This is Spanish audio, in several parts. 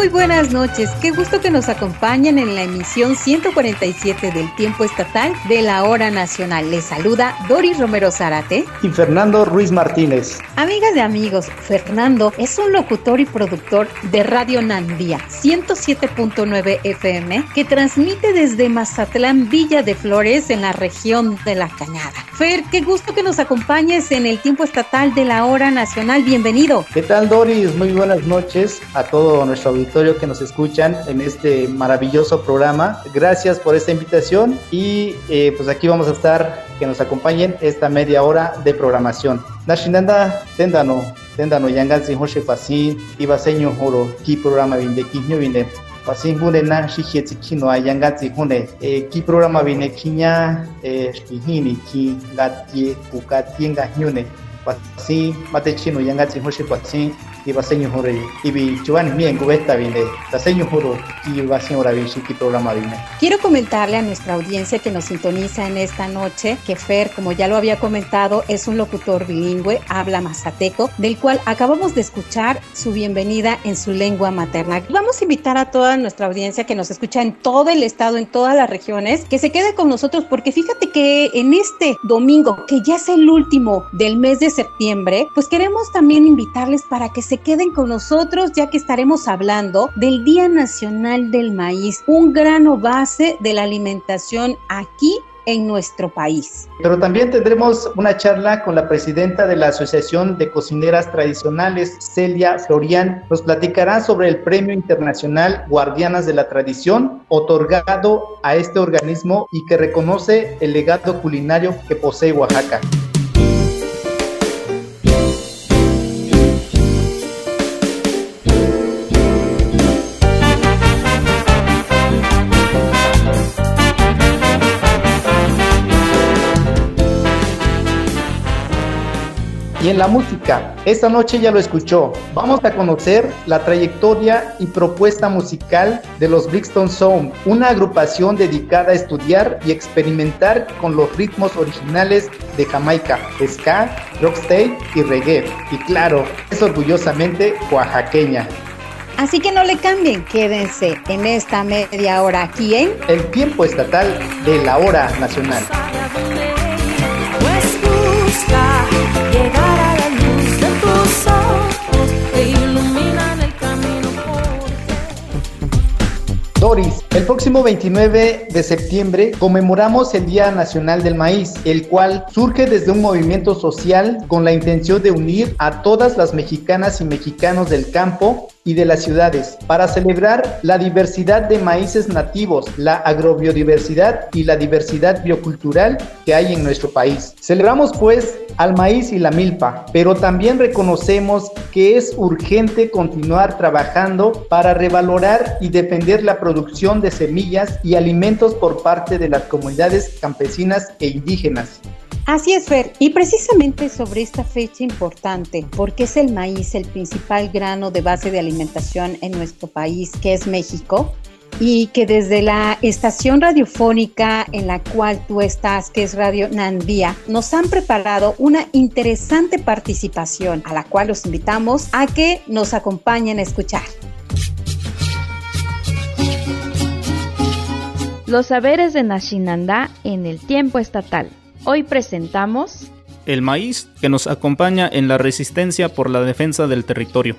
Muy buenas noches, qué gusto que nos acompañen en la emisión 147 del Tiempo Estatal de la Hora Nacional. Les saluda Doris Romero Zárate y Fernando Ruiz Martínez. Amigas de amigos, Fernando es un locutor y productor de Radio Nandía 107.9 FM que transmite desde Mazatlán, Villa de Flores, en la región de La Cañada. Fer, qué gusto que nos acompañes en el Tiempo Estatal de la Hora Nacional. Bienvenido. ¿Qué tal, Doris? Muy buenas noches a todo nuestro auditorio que nos escuchan en este maravilloso programa. Gracias por esta invitación y eh, pues aquí vamos a estar, que nos acompañen esta media hora de programación. Nashinanda tendano, tendano yanganzi hoshe pasin, iba seño horo, ki programa vinde, ki nyo vinde. Pasin hune na shikhe kino ayanganzi hune, eh, ki programa vinde eh, shihini ki gatie, kukatie nga hyune. Pasin mate chino yanganzi hoshe pasin, iba seño hore ibi chuan mien cubeta vine la seño juro y va señora shiki programa vine quiero comentarle a nuestra audiencia que nos sintoniza en esta noche que Fer como ya lo había comentado es un locutor bilingüe habla mazateco del cual acabamos de escuchar su bienvenida en su lengua materna vamos a invitar a toda nuestra audiencia que nos escucha en todo el estado en todas las regiones que se quede con nosotros porque fíjate que en este domingo que ya es el último del mes de septiembre pues queremos también invitarles para que se queden con nosotros ya que estaremos hablando del Día Nacional del Maíz, un grano base de la alimentación aquí en nuestro país. Pero también tendremos una charla con la presidenta de la Asociación de Cocineras Tradicionales, Celia Florian. Nos platicará sobre el Premio Internacional Guardianas de la Tradición, otorgado a este organismo y que reconoce el legado culinario que posee Oaxaca. En la música, esta noche ya lo escuchó. Vamos a conocer la trayectoria y propuesta musical de los Brixton Sound, una agrupación dedicada a estudiar y experimentar con los ritmos originales de Jamaica, ska, rocksteady y reggae. Y claro, es orgullosamente oaxaqueña. Así que no le cambien, quédense en esta media hora aquí en El tiempo estatal de la hora nacional. Doris, el próximo 29 de septiembre conmemoramos el Día Nacional del Maíz, el cual surge desde un movimiento social con la intención de unir a todas las mexicanas y mexicanos del campo y de las ciudades para celebrar la diversidad de maíces nativos, la agrobiodiversidad y la diversidad biocultural que hay en nuestro país. Celebramos pues al maíz y la milpa, pero también reconocemos que es urgente continuar trabajando para revalorar y defender la producción de semillas y alimentos por parte de las comunidades campesinas e indígenas. Así es, Fer. Y precisamente sobre esta fecha importante, porque es el maíz el principal grano de base de alimentación en nuestro país, que es México, y que desde la estación radiofónica en la cual tú estás, que es Radio Nandía, nos han preparado una interesante participación a la cual los invitamos a que nos acompañen a escuchar. Los saberes de Nashinandá en el tiempo estatal. Hoy presentamos el maíz que nos acompaña en la resistencia por la defensa del territorio.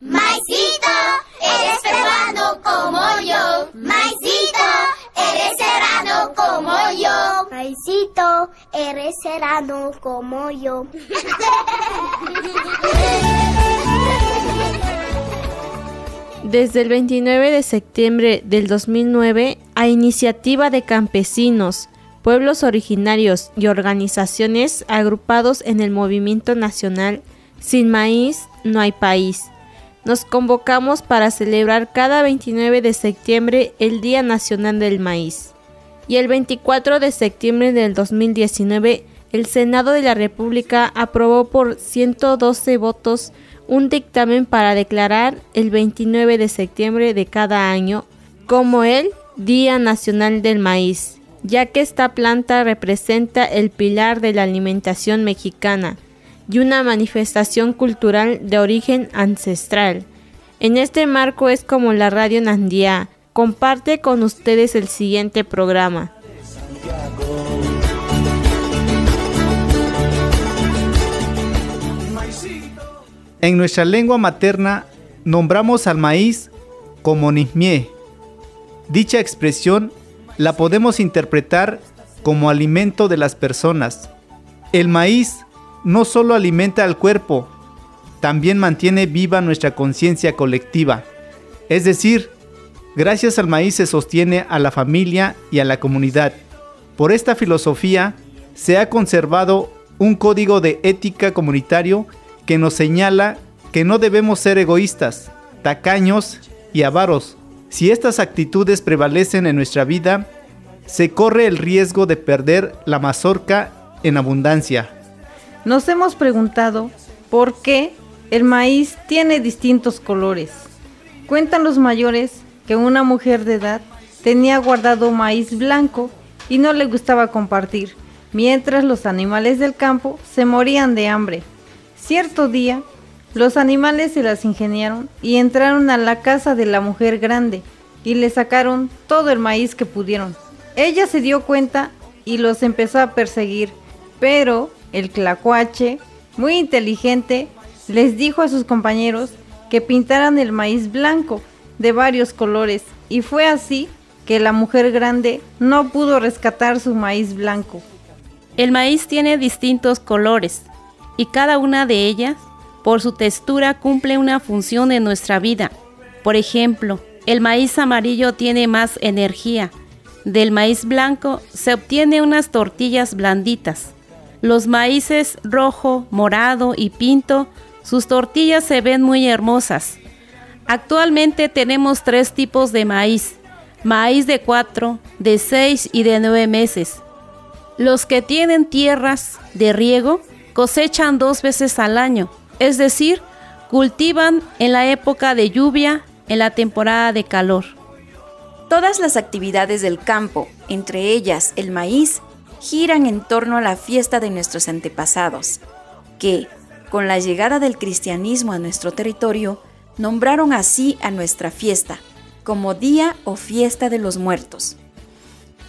Maicito, eres peruano como yo. Maicito, eres serrano como yo. Maicito, eres serrano como yo. Desde el 29 de septiembre del 2009, a iniciativa de campesinos, pueblos originarios y organizaciones agrupados en el movimiento nacional Sin Maíz No hay País, nos convocamos para celebrar cada 29 de septiembre el Día Nacional del Maíz. Y el 24 de septiembre del 2019, el Senado de la República aprobó por 112 votos un dictamen para declarar el 29 de septiembre de cada año como el Día Nacional del Maíz, ya que esta planta representa el pilar de la alimentación mexicana y una manifestación cultural de origen ancestral. En este marco es como la Radio Nandía comparte con ustedes el siguiente programa. En nuestra lengua materna nombramos al maíz como nismie. Dicha expresión la podemos interpretar como alimento de las personas. El maíz no solo alimenta al cuerpo, también mantiene viva nuestra conciencia colectiva. Es decir, gracias al maíz se sostiene a la familia y a la comunidad. Por esta filosofía se ha conservado un código de ética comunitario que nos señala que no debemos ser egoístas, tacaños y avaros. Si estas actitudes prevalecen en nuestra vida, se corre el riesgo de perder la mazorca en abundancia. Nos hemos preguntado por qué el maíz tiene distintos colores. Cuentan los mayores que una mujer de edad tenía guardado maíz blanco y no le gustaba compartir, mientras los animales del campo se morían de hambre. Cierto día, los animales se las ingeniaron y entraron a la casa de la mujer grande y le sacaron todo el maíz que pudieron. Ella se dio cuenta y los empezó a perseguir, pero el clacuache, muy inteligente, les dijo a sus compañeros que pintaran el maíz blanco de varios colores y fue así que la mujer grande no pudo rescatar su maíz blanco. El maíz tiene distintos colores y cada una de ellas, por su textura, cumple una función en nuestra vida. Por ejemplo, el maíz amarillo tiene más energía. Del maíz blanco se obtiene unas tortillas blanditas. Los maíces rojo, morado y pinto, sus tortillas se ven muy hermosas. Actualmente tenemos tres tipos de maíz. Maíz de cuatro, de seis y de nueve meses. Los que tienen tierras de riego cosechan dos veces al año, es decir, cultivan en la época de lluvia, en la temporada de calor. Todas las actividades del campo, entre ellas el maíz, giran en torno a la fiesta de nuestros antepasados, que, con la llegada del cristianismo a nuestro territorio, nombraron así a nuestra fiesta, como Día o Fiesta de los Muertos.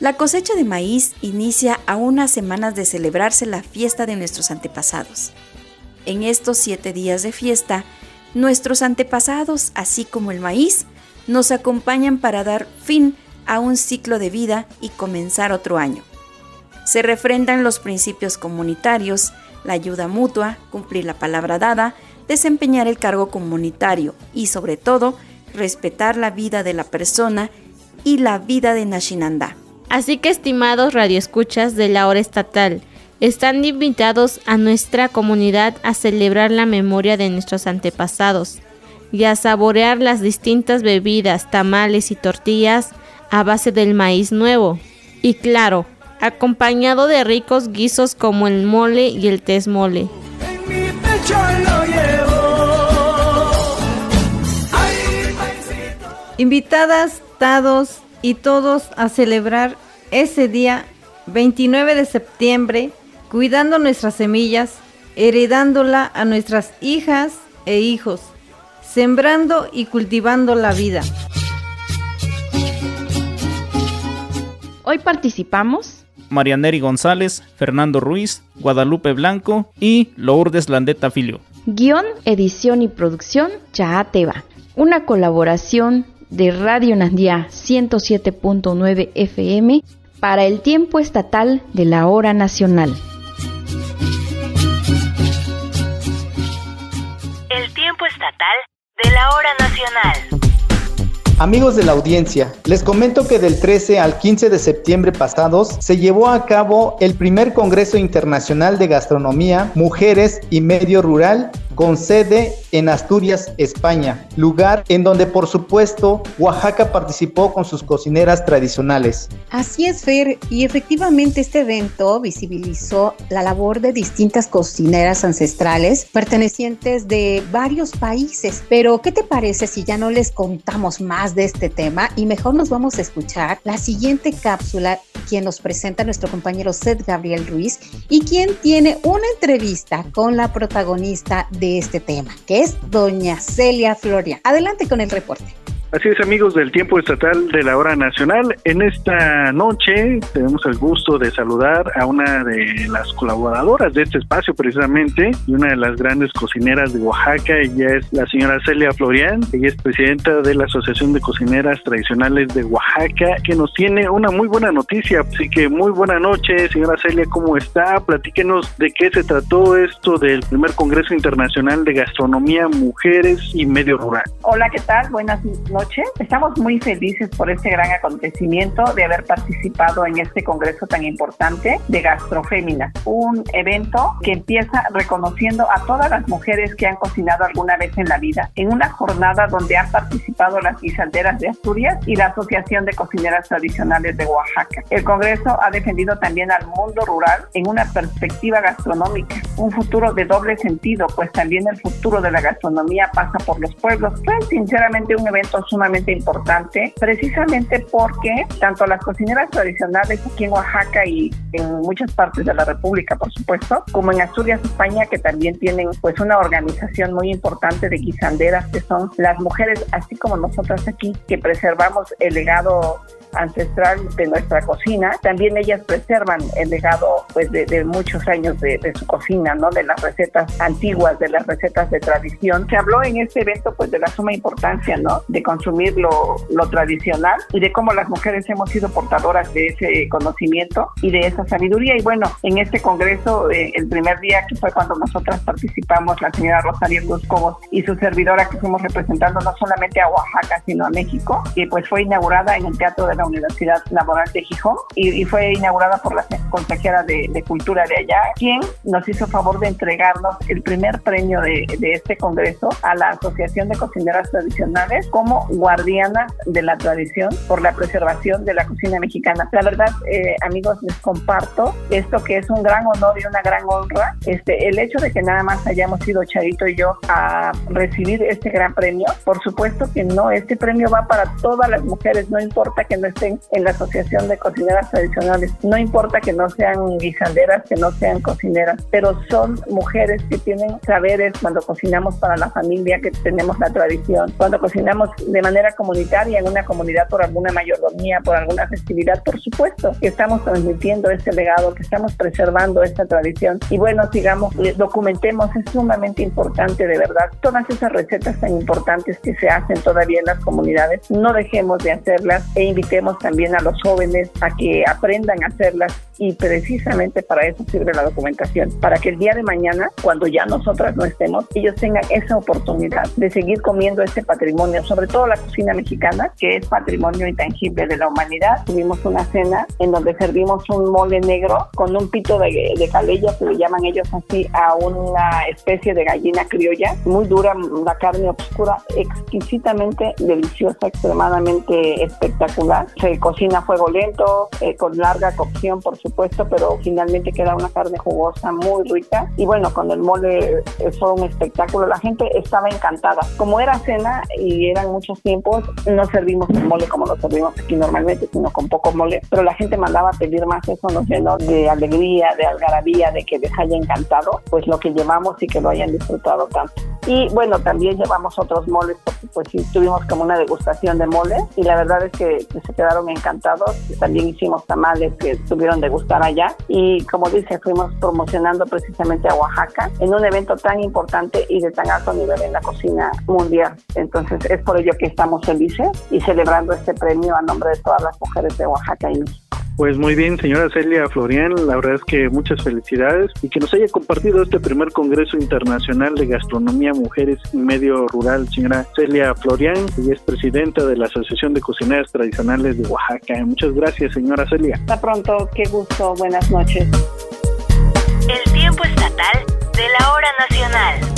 La cosecha de maíz inicia a unas semanas de celebrarse la fiesta de nuestros antepasados. En estos siete días de fiesta, nuestros antepasados, así como el maíz, nos acompañan para dar fin a un ciclo de vida y comenzar otro año. Se refrendan los principios comunitarios, la ayuda mutua, cumplir la palabra dada, desempeñar el cargo comunitario y sobre todo respetar la vida de la persona y la vida de Nashinanda. Así que estimados radioescuchas de la hora estatal, están invitados a nuestra comunidad a celebrar la memoria de nuestros antepasados y a saborear las distintas bebidas, tamales y tortillas a base del maíz nuevo. Y claro, acompañado de ricos guisos como el mole y el mole. Invitadas, dados y todos a celebrar ese día 29 de septiembre, cuidando nuestras semillas, heredándola a nuestras hijas e hijos, sembrando y cultivando la vida. Hoy participamos Marianeri González, Fernando Ruiz, Guadalupe Blanco y Lourdes Landeta Filio. Guión, edición y producción, Chaateba. Una colaboración de Radio Nandía 107.9 FM para el tiempo estatal de la hora nacional. El tiempo estatal de la hora nacional. Amigos de la audiencia, les comento que del 13 al 15 de septiembre pasados se llevó a cabo el primer Congreso Internacional de Gastronomía, Mujeres y Medio Rural con sede en Asturias, España, lugar en donde por supuesto Oaxaca participó con sus cocineras tradicionales. Así es, Fer, y efectivamente este evento visibilizó la labor de distintas cocineras ancestrales pertenecientes de varios países. Pero, ¿qué te parece si ya no les contamos más de este tema y mejor nos vamos a escuchar la siguiente cápsula, quien nos presenta nuestro compañero Seth Gabriel Ruiz y quien tiene una entrevista con la protagonista de este tema, que es doña Celia Floria. Adelante con el reporte. Así es, amigos del tiempo estatal de la hora nacional. En esta noche tenemos el gusto de saludar a una de las colaboradoras de este espacio precisamente y una de las grandes cocineras de Oaxaca. Ella es la señora Celia Florian. Ella es presidenta de la Asociación de Cocineras Tradicionales de Oaxaca, que nos tiene una muy buena noticia. Así que muy buena noche, señora Celia, ¿cómo está? Platíquenos de qué se trató esto del primer Congreso Internacional de Gastronomía, Mujeres y Medio Rural. Hola, ¿qué tal? Buenas noches Estamos muy felices por este gran acontecimiento de haber participado en este congreso tan importante de Gastroféminas, un evento que empieza reconociendo a todas las mujeres que han cocinado alguna vez en la vida, en una jornada donde han participado las guisanderas de Asturias y la Asociación de Cocineras Tradicionales de Oaxaca. El congreso ha defendido también al mundo rural en una perspectiva gastronómica, un futuro de doble sentido, pues también el futuro de la gastronomía pasa por los pueblos. Fue sinceramente un evento sumamente importante, precisamente porque tanto las cocineras tradicionales aquí en Oaxaca y en muchas partes de la República, por supuesto, como en Asturias, España, que también tienen pues una organización muy importante de guisanderas, que son las mujeres, así como nosotras aquí, que preservamos el legado ancestral de nuestra cocina, también ellas preservan el legado pues de, muchos años de, su cocina, ¿no? De las recetas antiguas, de las recetas de tradición. Se habló en este evento pues de la suma importancia, ¿no? De consumir lo, lo tradicional y de cómo las mujeres hemos sido portadoras de ese conocimiento y de esa sabiduría. Y bueno, en este congreso, eh, el primer día que fue cuando nosotras participamos, la señora Rosario Cobos y su servidora que fuimos representando no solamente a Oaxaca, sino a México, y pues fue inaugurada en el Teatro de la Universidad Laboral de Gijón y, fue inaugurada por la consejera de, Cultura de allá, quien nos hizo favor de entregarnos el primer premio de, este congreso a la Asociación de Cocineras Tradicionales como guardiana de la tradición por la preservación de la cocina mexicana. La verdad, eh, amigos, les comparto esto que es un gran honor y una gran honra. Este, el hecho de que nada más hayamos ido Charito y yo a recibir este gran premio, por supuesto que no, este premio va para todas las mujeres, no importa que no en la Asociación de Cocineras Tradicionales. No importa que no sean guisanderas, que no sean cocineras, pero son mujeres que tienen saberes cuando cocinamos para la familia, que tenemos la tradición, cuando cocinamos de manera comunitaria en una comunidad por alguna mayordomía, por alguna festividad, por supuesto que estamos transmitiendo este legado, que estamos preservando esta tradición. Y bueno, sigamos, documentemos, es sumamente importante de verdad. Todas esas recetas tan importantes que se hacen todavía en las comunidades, no dejemos de hacerlas e invitemos también a los jóvenes a que aprendan a hacerlas y precisamente para eso sirve la documentación, para que el día de mañana, cuando ya nosotras no estemos, ellos tengan esa oportunidad de seguir comiendo este patrimonio, sobre todo la cocina mexicana, que es patrimonio intangible de la humanidad. Tuvimos una cena en donde servimos un mole negro con un pito de, de calella, que le llaman ellos así, a una especie de gallina criolla, muy dura, una carne oscura, exquisitamente deliciosa, extremadamente espectacular. Se cocina a fuego lento, eh, con larga cocción, por supuesto, pero finalmente queda una carne jugosa muy rica. Y bueno, cuando el mole eh, fue un espectáculo, la gente estaba encantada. Como era cena y eran muchos tiempos, no servimos el mole como lo servimos aquí normalmente, sino con poco mole, pero la gente mandaba a pedir más, eso nos llenó de alegría, de algarabía, de que les haya encantado, pues lo que llevamos y que lo hayan disfrutado tanto. Y bueno, también llevamos otros moles, porque pues sí, tuvimos como una degustación de mole y la verdad es que se quedaron encantados. También hicimos tamales que tuvieron de gustar allá y como dice, fuimos promocionando precisamente a Oaxaca en un evento tan importante y de tan alto nivel en la cocina mundial. Entonces es por ello que estamos felices y celebrando este premio a nombre de todas las mujeres de Oaxaca y México. Pues muy bien, señora Celia Florian, la verdad es que muchas felicidades y que nos haya compartido este primer Congreso Internacional de Gastronomía Mujeres y Medio Rural, señora Celia Florian, y es presidenta de la Asociación de Cocineras Tradicionales de Oaxaca. Muchas gracias, señora Celia. Hasta pronto, qué gusto, buenas noches. El tiempo estatal de la hora nacional.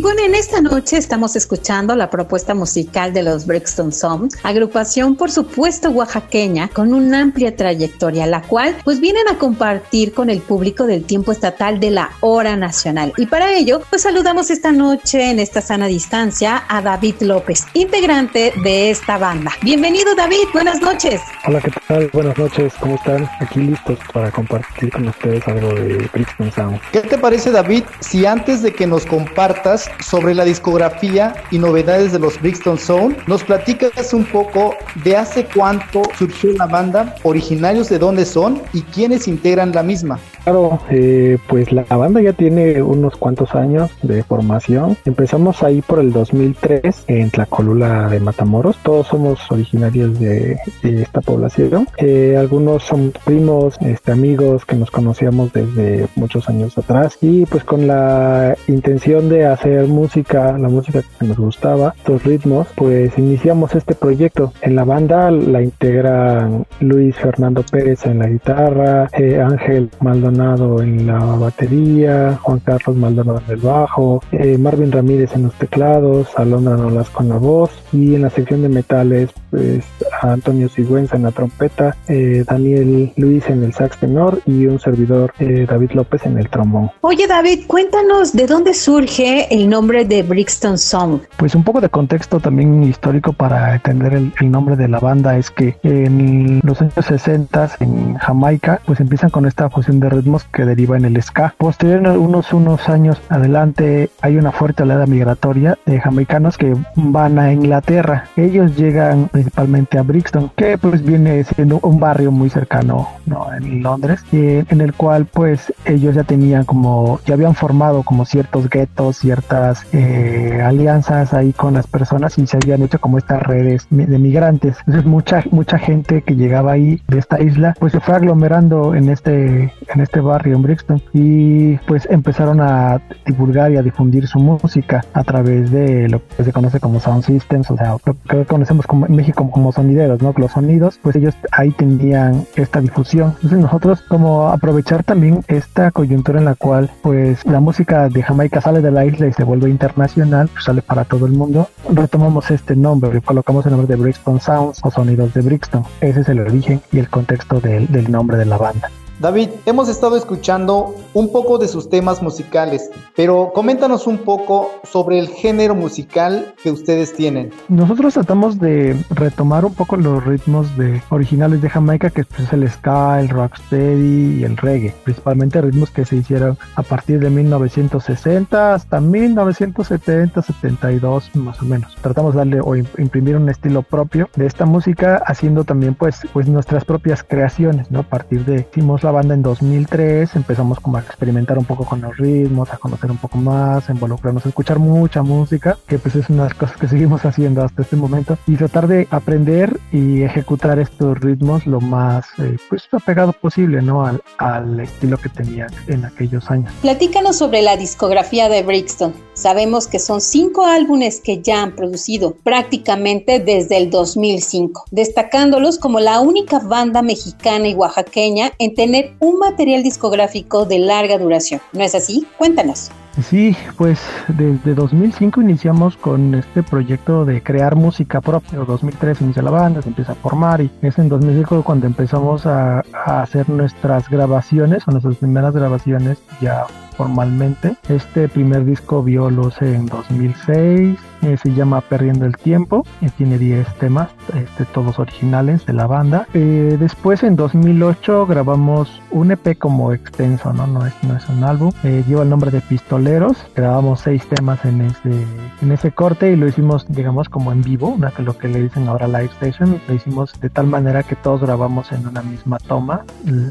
Y bueno, en esta noche estamos escuchando la propuesta musical de los Brixton Songs, agrupación por supuesto oaxaqueña con una amplia trayectoria, la cual pues vienen a compartir con el público del tiempo estatal de la hora nacional. Y para ello, pues saludamos esta noche en esta sana distancia a David López, integrante de esta banda. Bienvenido David, buenas noches. Hola, ¿qué tal? Buenas noches, ¿cómo están? Aquí listos para compartir con ustedes algo de Brixton Sound. ¿Qué te parece David si antes de que nos compartas sobre la discografía y novedades de los Brixton Sound, nos platicas un poco de hace cuánto surgió la banda, originarios de dónde son y quiénes integran la misma? Claro, eh, pues la banda ya tiene unos cuantos años de formación. Empezamos ahí por el 2003 en Tlacolula de Matamoros. Todos somos originarios de, esta población. Eh, algunos son primos, este, amigos que nos conocíamos desde muchos años atrás y pues con la intención de hacer música, la música que nos gustaba, estos ritmos, pues iniciamos este proyecto. En la banda la integran Luis Fernando Pérez en la guitarra, eh, Ángel Maldonado en la batería, Juan Carlos Maldonado en el bajo, eh, Marvin Ramírez en los teclados, Alondra Nolas con la voz y en la sección de metales pues Antonio Sigüenza en la trompeta, eh, Daniel Luis en el sax tenor y un servidor David López en el trombón. Oye David, cuéntanos de dónde surge el nombre de Brixton Song. Pues un poco de contexto también histórico para entender el, nombre de la banda es que en los años 60 en Jamaica pues empiezan con esta fusión de que deriva en el ska. Posterior, unos, unos años adelante, hay una fuerte oleada migratoria de jamaicanos que van a Inglaterra. Ellos llegan principalmente a Brixton, que pues viene siendo un barrio muy cercano ¿no? en Londres, y en el cual pues ellos ya tenían como, ya habían formado como ciertos guetos, ciertas eh, alianzas ahí con las personas y se habían hecho como estas redes de migrantes. Entonces mucha, mucha gente que llegaba ahí de esta isla pues se fue aglomerando en este, en este barrio en Brixton y pues empezaron a divulgar y a difundir su música a través de lo que se conoce como sound systems, o sea, lo que conocemos como en México como sonideros, ¿no? Los sonidos, pues ellos ahí tenían esta difusión. Entonces nosotros como aprovechar también esta coyuntura en la cual pues la música de Jamaica sale de la isla y se vuelve internacional, pues sale para todo el mundo, retomamos este nombre, colocamos el nombre de Brixton Sounds o sonidos de Brixton. Ese es el origen y el contexto del nombre de la banda. David, hemos estado escuchando un poco de sus temas musicales, pero coméntanos un poco sobre el género musical que ustedes tienen. Nosotros tratamos de retomar un poco los ritmos de originales de Jamaica, que es el ska, el rocksteady y el reggae, principalmente ritmos que se hicieron a partir de 1960 hasta 1970, 72 más o menos. Tratamos de darle o imprimir un estilo propio de esta música, haciendo también pues, pues nuestras propias creaciones, ¿no? A partir de hicimos la banda en 2003, empezamos como a experimentar un poco con los ritmos, a conocer un poco más, a involucrarnos, a escuchar mucha música, que pues es una de las cosas que seguimos haciendo hasta este momento, y tratar de aprender y ejecutar estos ritmos lo más eh, pues apegado posible, ¿no? Al, al estilo que tenían en aquellos años. Platícanos sobre la discografía de Brixton. Sabemos que son cinco álbumes que ya han producido prácticamente desde el 2005, destacándolos como la única banda mexicana y oaxaqueña en tener un material discográfico de larga duración. ¿No es así? Cuéntanos. Sí, pues desde 2005 iniciamos con este proyecto de crear música propia. 2003 inicia la banda, se empieza a formar y es en 2005 cuando empezamos a, hacer nuestras grabaciones o nuestras primeras grabaciones ya formalmente. Este primer disco vio luz en 2006, eh, se llama Perdiendo el Tiempo, tiene 10 temas, este, todos originales de la banda. Eh, después en 2008 grabamos un EP como extenso, no, no, es, no es un álbum, eh, lleva el nombre de Pistoleros, grabamos 6 temas en ese, en ese corte y lo hicimos digamos como en vivo, una que lo que le dicen ahora live station, lo hicimos de tal manera que todos grabamos en una misma toma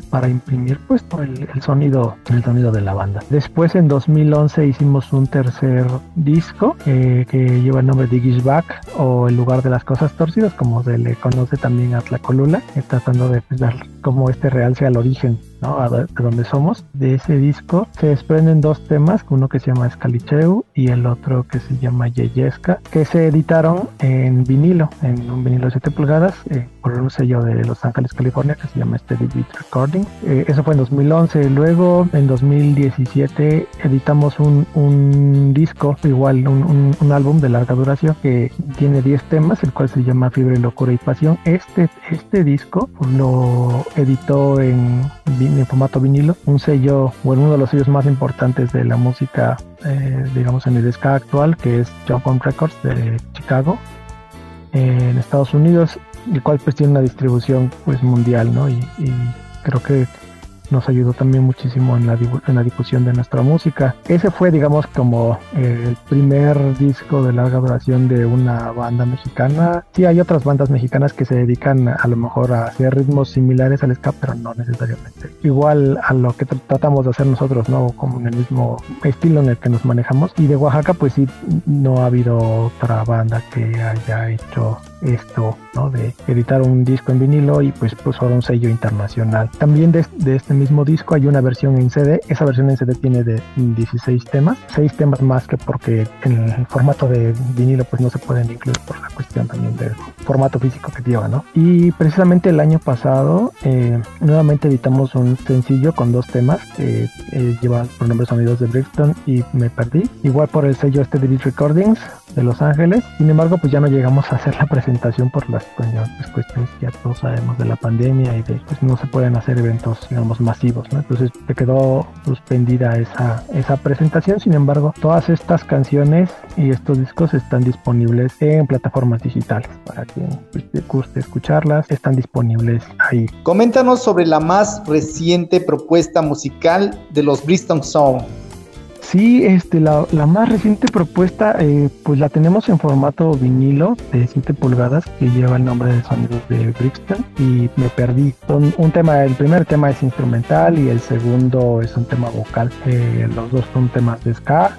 para imprimir pues el, el sonido, el sonido de la banda. Después en 2011 hicimos un tercer disco eh, lleva el nombre de Gishback o el lugar de las cosas torcidas como se le conoce también a Tlacolula, tratando de dar como este realce al origen ¿no? A, de donde somos. De ese disco se desprenden dos temas, uno que se llama Scalicheu y el otro que se llama Yeyesca, que se editaron en vinilo, en un vinilo de 7 pulgadas, eh, por un sello de Los Ángeles, California, que se llama Steady Beat Recording. Eh, eso fue en 2011. Luego, en 2017, editamos un, un disco, igual un, un, álbum de larga duración que tiene 10 temas, el cual se llama Fiebre, Locura y Pasión. Este, este disco lo editó en, en formato vinilo, un sello, bueno, uno de los sellos más importantes de la música, eh, digamos, en el ska actual, que es Jump On Records de Chicago, en Estados Unidos, el cual pues tiene una distribución pues mundial, ¿no? y creo que nos ayudó también muchísimo en la, en la difusión de nuestra música. Ese fue, digamos, como el primer disco de larga duración de una banda mexicana. Sí, hay otras bandas mexicanas que se dedican a lo mejor a hacer ritmos similares al ska, pero no necesariamente. Igual a lo que tratamos de hacer nosotros, ¿no? Como en el mismo estilo en el que nos manejamos. Y de Oaxaca, pues sí, no ha habido otra banda que haya hecho esto, ¿no? De editar un disco en vinilo y pues pues un sello internacional. También de, de, este mismo disco hay una versión en CD. Esa versión en CD tiene de 16 temas, 6 temas más que porque en el formato de vinilo pues no se pueden incluir por la cuestión también del formato físico que lleva, ¿no? Y precisamente el año pasado eh, nuevamente editamos un sencillo con dos temas que eh, lleva por nombre Sonidos de Brixton y Me Perdí. Igual por el sello este de Beat Recordings de Los Ángeles. Sin embargo, pues ya no llegamos a hacer la presentación por las pues, cuestiones que ya todos sabemos de la pandemia y de pues no se pueden hacer eventos, digamos, masivos. Entonces te quedó suspendida esa, esa presentación. Sin embargo, todas estas canciones y estos discos están disponibles en plataformas digitales para que pues, te guste escucharlas. Están disponibles ahí. Coméntanos sobre la más reciente propuesta musical de los Bristol Sound. Sí, este, la, más reciente propuesta, eh, pues la tenemos en formato vinilo de 7 pulgadas que lleva el nombre de sonidos de Brixton y me perdí. Son un tema, el primer tema es instrumental y el segundo es un tema vocal. Eh, los dos son temas de ska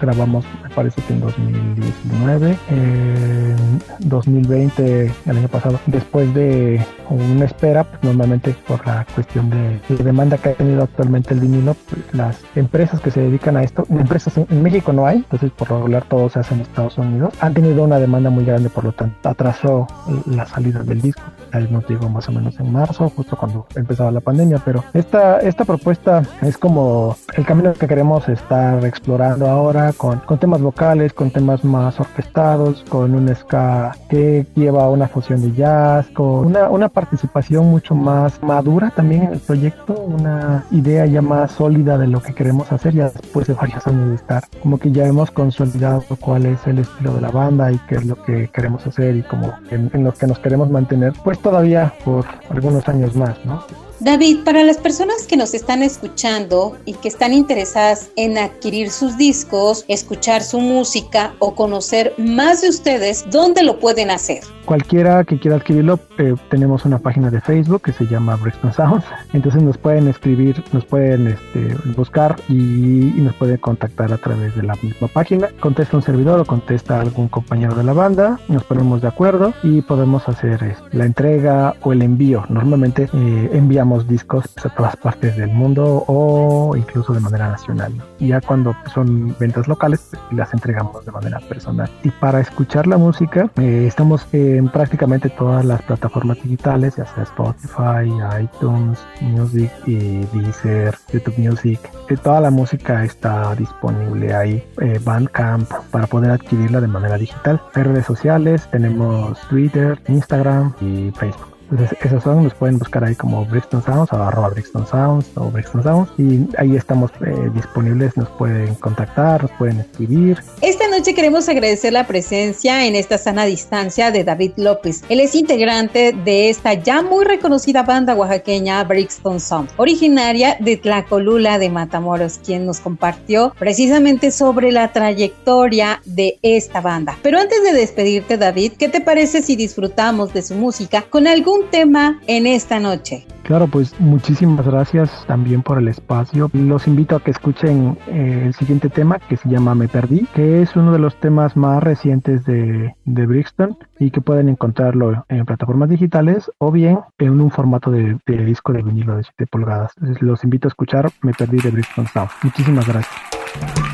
grabamos, me parece que en 2019, en 2020, el año pasado, después de una espera, pues normalmente por la cuestión de la demanda que ha tenido actualmente el vinilo, pues las empresas que se dedican a esto, empresas en, México no hay, entonces por regular todo se hace en Estados Unidos, han tenido una demanda muy grande, por lo tanto atrasó la salida del disco. Ahí nos digo más o menos en marzo, justo cuando empezaba la pandemia, pero esta, esta propuesta es como el camino que queremos estar explorando ahora con, con temas vocales, con temas más orquestados, con un ska que lleva una fusión de jazz, con una, una participación mucho más madura también en el proyecto, una idea ya más sólida de lo que queremos hacer ya después de varios años de estar. Como que ya hemos consolidado cuál es el estilo de la banda y qué es lo que queremos hacer y como en, en lo que nos queremos mantener, pues todavía por algunos años más, ¿no? David, para las personas que nos están escuchando y que están interesadas en adquirir sus discos, escuchar su música o conocer más de ustedes, ¿dónde lo pueden hacer? Cualquiera que quiera adquirirlo, eh, tenemos una página de Facebook que se llama Brixton Sounds. Entonces nos pueden escribir, nos pueden este, buscar y, y, nos pueden contactar a través de la misma página. Contesta un servidor o contesta algún compañero de la banda, nos ponemos de acuerdo y podemos hacer este, la entrega o el envío. Normalmente eh, enviamos discos pues, a todas partes del mundo o incluso de manera nacional. Y ya cuando son ventas locales, pues, las entregamos de manera personal. Y para escuchar la música, eh, estamos en prácticamente todas las plataformas digitales, ya sea Spotify, iTunes, Music y Deezer, YouTube Music. Eh, toda la música está disponible ahí, eh, Bandcamp, para poder adquirirla de manera digital. En redes sociales tenemos Twitter, Instagram y Facebook. Entonces, esos son, nos pueden buscar ahí como Brixton Sounds o arroba Brixton Sounds o Brixton Sounds y ahí estamos eh, disponibles, nos pueden contactar, nos pueden escribir. Esta queremos agradecer la presencia en esta sana distancia de David López. Él es integrante de esta ya muy reconocida banda oaxaqueña Brixton Sounds, originaria de Tlacolula de Matamoros, quien nos compartió precisamente sobre la trayectoria de esta banda. Pero antes de despedirte, David, ¿qué te parece si disfrutamos de su música con algún tema en esta noche. Claro, pues muchísimas gracias también por el espacio. Los invito a que escuchen eh, el siguiente tema que se llama Me Perdí, que es uno de los temas más recientes de, de Brixton y que pueden encontrarlo en plataformas digitales o bien en un formato de, de disco de vinilo de 7 pulgadas. Los invito a escuchar Me Perdí de Brixton Sound. Muchísimas gracias.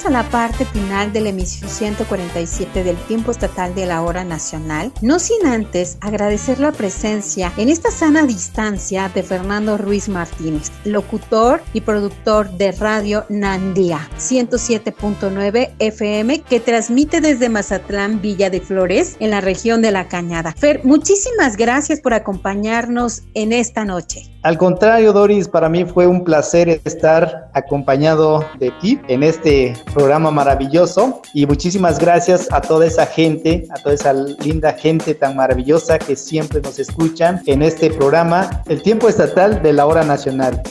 Llegamos a la parte final de la emisión 147 del tiempo estatal de la hora nacional, no sin antes agradecer la presencia en esta sana distancia de Fernando Ruiz Martínez, locutor y productor de Radio Nandía 107.9 FM que transmite desde Mazatlán, Villa de Flores, en la región de La Cañada. Fer, muchísimas gracias por acompañarnos en esta noche. Al contrario, Doris, para mí fue un placer estar acompañado de ti en este programa maravilloso y muchísimas gracias a toda esa gente, a toda esa linda gente tan maravillosa que siempre nos escuchan en este programa, el tiempo estatal de la hora nacional.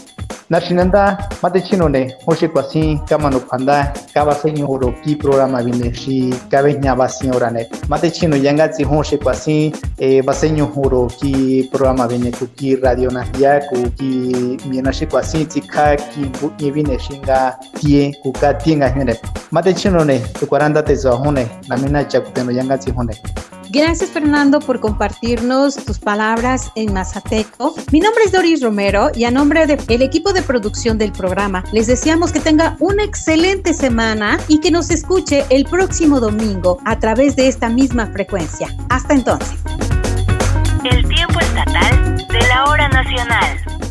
Nashinanda, mate chinone, hoxe kwasi, kama no panda, kaba seño horo ki programa vine shi, kabe nyaba señorane. Mate chino yanga si hoxe kwasi, eh, baseño ki programa vine ku ki radio na ya ku ki miena shi kwasi ti ka ki bu ni vine shinga tie ku ka tie nga hene. Mate chino ne, tu kwaranda te zo hone, na mina Gracias Fernando por compartirnos tus palabras en Mazateco. Mi nombre es Doris Romero y a nombre del equipo de producción del programa les deseamos que tenga una excelente semana y que nos escuche el próximo domingo a través de esta misma frecuencia. Hasta entonces. El tiempo estatal de la hora nacional.